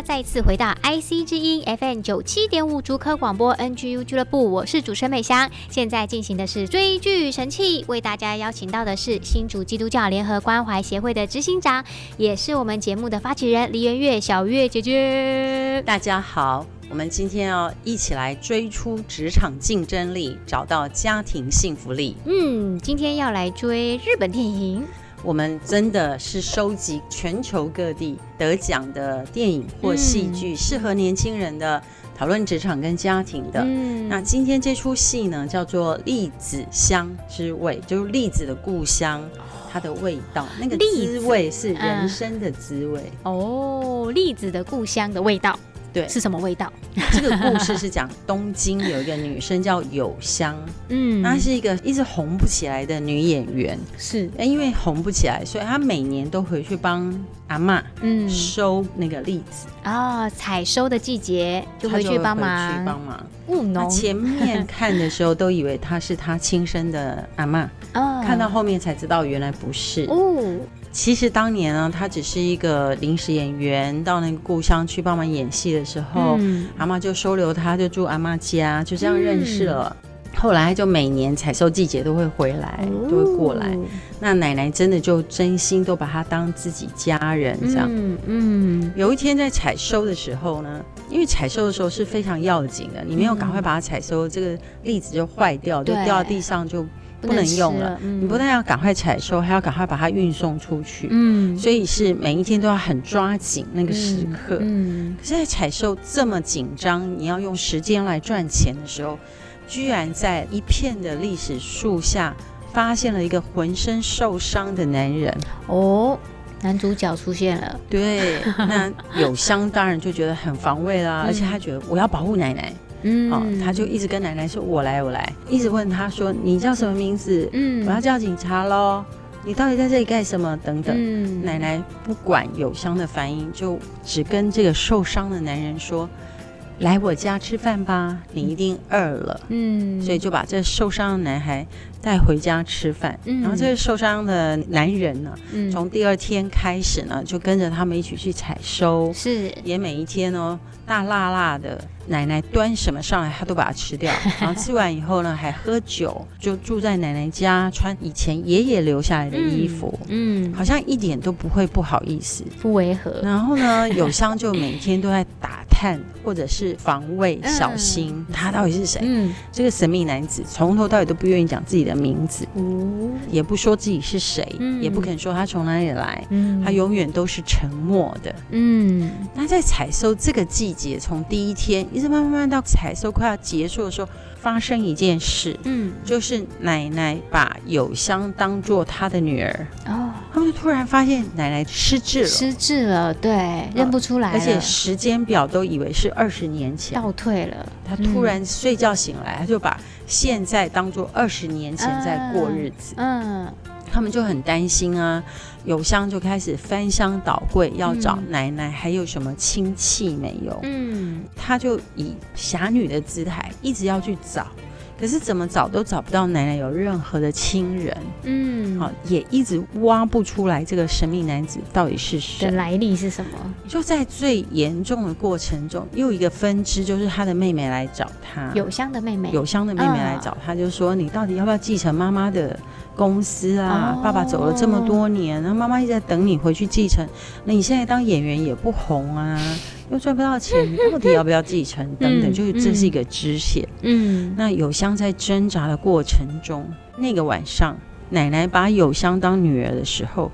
家再次回到 IC 之音 FM 九七点五竹科广播 NGU 俱乐部，我是主持人美香。现在进行的是追剧神器，为大家邀请到的是新竹基督教联合关怀协会的执行长，也是我们节目的发起人黎元月小月姐姐。大家好，我们今天要一起来追出职场竞争力，找到家庭幸福力。嗯，今天要来追日本电影。我们真的是收集全球各地得奖的电影或戏剧，适合年轻人的讨论职场跟家庭的。嗯，那今天这出戏呢，叫做《栗子香之味》，就是栗子的故乡，它的味道，那个滋味是人生的滋味。哦，栗子的故乡的味道。对，是什么味道？这个故事是讲东京有一个女生叫有香，嗯，她是一个一直红不起来的女演员，是，因为红不起来，所以她每年都回去帮阿妈，嗯，收那个栗子啊，采收的季节就回去帮忙，去帮忙。务农。前面看的时候都以为她是她亲生的阿妈，哦，看到后面才知道原来不是。哦。其实当年呢，他只是一个临时演员，到那个故乡去帮忙演戏的时候，嗯、阿妈就收留他，就住阿妈家，就这样认识了。嗯、后来就每年采收季节都会回来，哦、都会过来。那奶奶真的就真心都把他当自己家人这样。嗯，嗯有一天在采收的时候呢，因为采收的时候是非常要紧的，你没有赶快把它采收，这个栗子就坏掉，就掉到地上就。不能用了，嗯、你不但要赶快采收，还要赶快把它运送出去。嗯，所以是每一天都要很抓紧那个时刻。嗯，嗯可是在采收这么紧张，你要用时间来赚钱的时候，居然在一片的历史树下发现了一个浑身受伤的男人。哦，男主角出现了。对，那有香当然就觉得很防卫啦，嗯、而且他觉得我要保护奶奶。嗯，哦，他就一直跟奶奶说：“我来，我来。”一直问他说：“你叫什么名字？嗯，我要叫警察喽。你到底在这里干什么？等等。嗯”奶奶不管有香的反应，就只跟这个受伤的男人说：“来我家吃饭吧，你一定饿了。”嗯，所以就把这受伤的男孩带回家吃饭。嗯，然后这个受伤的男人呢，嗯，从第二天开始呢，就跟着他们一起去采收，是也每一天哦，大辣辣的。奶奶端什么上来，他都把它吃掉。然后吃完以后呢，还喝酒，就住在奶奶家，穿以前爷爷留下来的衣服，嗯，嗯好像一点都不会不好意思，不违和。然后呢，友香就每天都在打探或者是防卫，小心、嗯、他到底是谁。嗯，这个神秘男子从头到尾都不愿意讲自己的名字，嗯、也不说自己是谁，嗯、也不肯说他从哪里来，嗯、他永远都是沉默的。嗯，那在采收这个季节，从第一天。一直慢慢慢到采收快要结束的时候，发生一件事，嗯，就是奶奶把有香当做她的女儿，哦，他们就突然发现奶奶失智了，失智了，对，认不出来，而且时间表都以为是二十年前，倒退了。他突然睡觉醒来，他就把现在当做二十年前在过日子，嗯。嗯他们就很担心啊，有香就开始翻箱倒柜，要找奶奶还有什么亲戚没有？嗯，他就以侠女的姿态一直要去找，可是怎么找都找不到奶奶有任何的亲人。嗯，好，也一直挖不出来这个神秘男子到底是谁，的来历是什么？就在最严重的过程中，又一个分支就是他的妹妹来找他，有香的妹妹，有香的妹妹来找他，就说你到底要不要继承妈妈的？公司啊，爸爸走了这么多年，然后妈妈一直在等你回去继承。那你现在当演员也不红啊，又赚不到钱，到底要不要继承？等等，就是这是一个支线。嗯，那有香在挣扎的过程中，那个晚上，奶奶把有香当女儿的时候。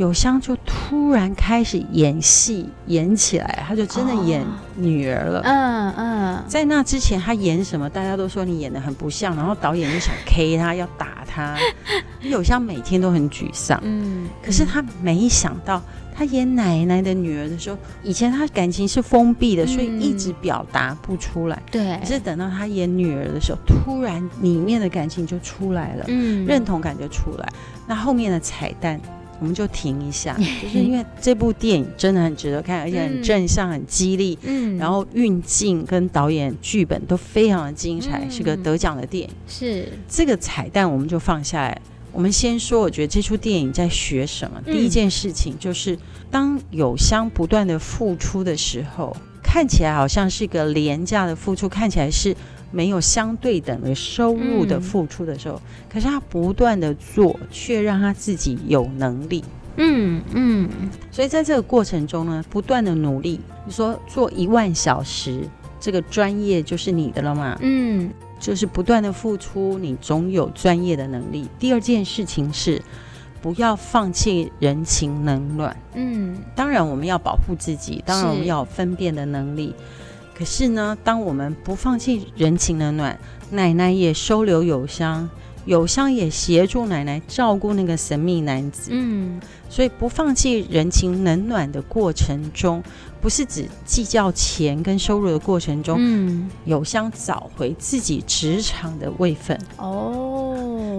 有香就突然开始演戏，演起来，他就真的演女儿了。嗯嗯，嗯，在那之前他演什么，大家都说你演的很不像，然后导演就想 K 他，要打他。有香每天都很沮丧，嗯，可是他没想到，他演奶奶的女儿的时候，以前他感情是封闭的，所以一直表达不出来。对，可是等到他演女儿的时候，突然里面的感情就出来了，嗯，认同感就出来。那后面的彩蛋。我们就停一下，就是因为这部电影真的很值得看，而且很正向、很激励。嗯，然后运镜跟导演剧本都非常的精彩，是个得奖的电影。是这个彩蛋，我们就放下来。我们先说，我觉得这出电影在学什么？第一件事情就是，当友香不断的付出的时候，看起来好像是一个廉价的付出，看起来是。没有相对等的收入的付出的时候，嗯、可是他不断的做，却让他自己有能力。嗯嗯，所以在这个过程中呢，不断的努力。你说做一万小时，这个专业就是你的了嘛？嗯，就是不断的付出，你总有专业的能力。第二件事情是，不要放弃人情冷暖。嗯，当然我们要保护自己，当然我们要有分辨的能力。可是呢，当我们不放弃人情冷暖，奶奶也收留友香，友香也协助奶奶照顾那个神秘男子。嗯，所以不放弃人情冷暖的过程中，不是只计较钱跟收入的过程中，嗯，友香找回自己职场的位分。哦，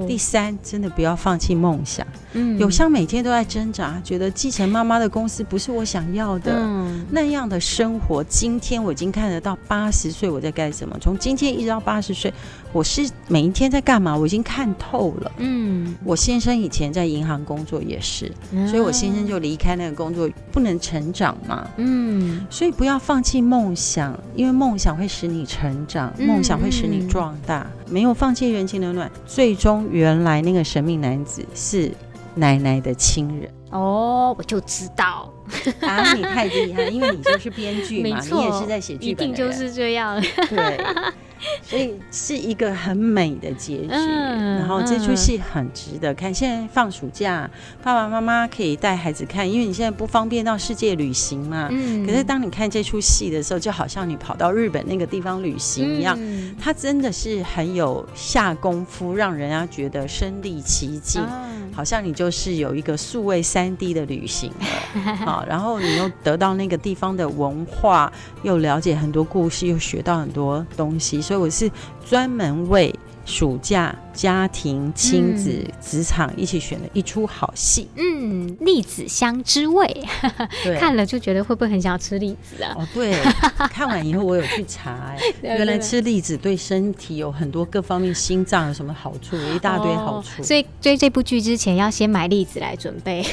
第三，真的不要放弃梦想。嗯，有像每天都在挣扎，觉得继承妈妈的公司不是我想要的，嗯，那样的生活。今天我已经看得到八十岁我在干什么，从今天一直到八十岁，我是每一天在干嘛，我已经看透了。嗯，我先生以前在银行工作也是，所以我先生就离开那个工作，不能成长嘛。嗯，所以不要放弃梦想，因为梦想会使你成长，梦想会使你壮大。没有放弃人情冷暖，最终原来那个神秘男子是。奶奶的亲人哦，我就知道啊，你太厉害，因为你就是编剧嘛，你也是在写剧本，一定就是这样，对。所以是一个很美的结局，嗯、然后这出戏很值得看。现在放暑假，爸爸妈妈可以带孩子看，因为你现在不方便到世界旅行嘛。嗯、可是当你看这出戏的时候，就好像你跑到日本那个地方旅行一样，嗯、它真的是很有下功夫，让人家觉得身临其境，嗯、好像你就是有一个数位三 D 的旅行了。好，然后你又得到那个地方的文化，又了解很多故事，又学到很多东西。所以我是专门为暑假。家庭、亲子、职场一起选的一出好戏，嗯，栗子香之味，看了就觉得会不会很想要吃栗子啊？哦，对，看完以后我有去查，哎，原来吃栗子对身体有很多各方面，心脏有什么好处，有一大堆好处。哦、所以追这部剧之前要先买栗子来准备，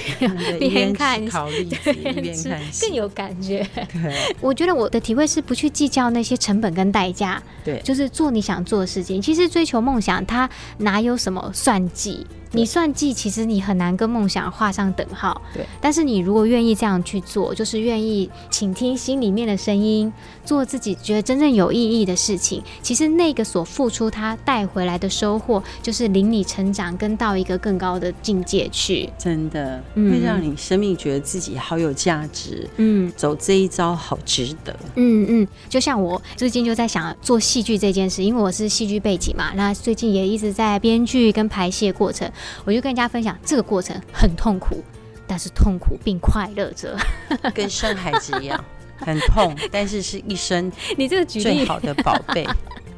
一 边看烤栗子，一边看更有感觉。对，我觉得我的体会是不去计较那些成本跟代价，对，就是做你想做的事情。其实追求梦想，他哪有什么算计？你算计，其实你很难跟梦想画上等号。对，但是你如果愿意这样去做，就是愿意倾听心里面的声音，做自己觉得真正有意义的事情，其实那个所付出，它带回来的收获，就是领你成长，跟到一个更高的境界去。真的，会让你生命觉得自己好有价值。嗯，走这一招好值得。嗯嗯，就像我最近就在想做戏剧这件事，因为我是戏剧背景嘛，那最近也一直在编剧跟排戏过程。我就跟人家分享，这个过程很痛苦，但是痛苦并快乐着，跟生孩子一样，很痛，但是是一生你这个最好的宝贝。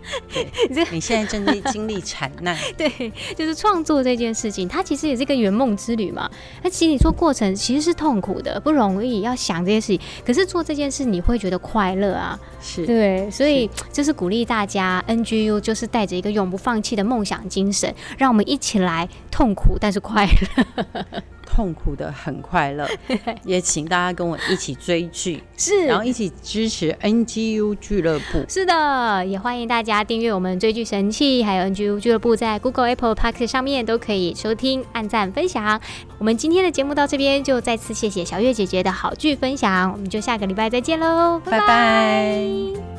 对，你这你现在正在经历惨难，对，就是创作这件事情，它其实也是一个圆梦之旅嘛。那其实你做过程其实是痛苦的，不容易，要想这些事情，可是做这件事你会觉得快乐啊，是对，所以就是鼓励大家，NGU 就是带着一个永不放弃的梦想精神，让我们一起来痛苦但是快乐。痛苦的很快乐，也请大家跟我一起追剧，是，然后一起支持 NGU 俱乐部。是的，也欢迎大家订阅我们追剧神器，还有 NGU 俱乐部，在 Google、Apple Podcast 上面都可以收听、按赞、分享。我们今天的节目到这边，就再次谢谢小月姐姐的好剧分享，我们就下个礼拜再见喽，拜拜。拜拜。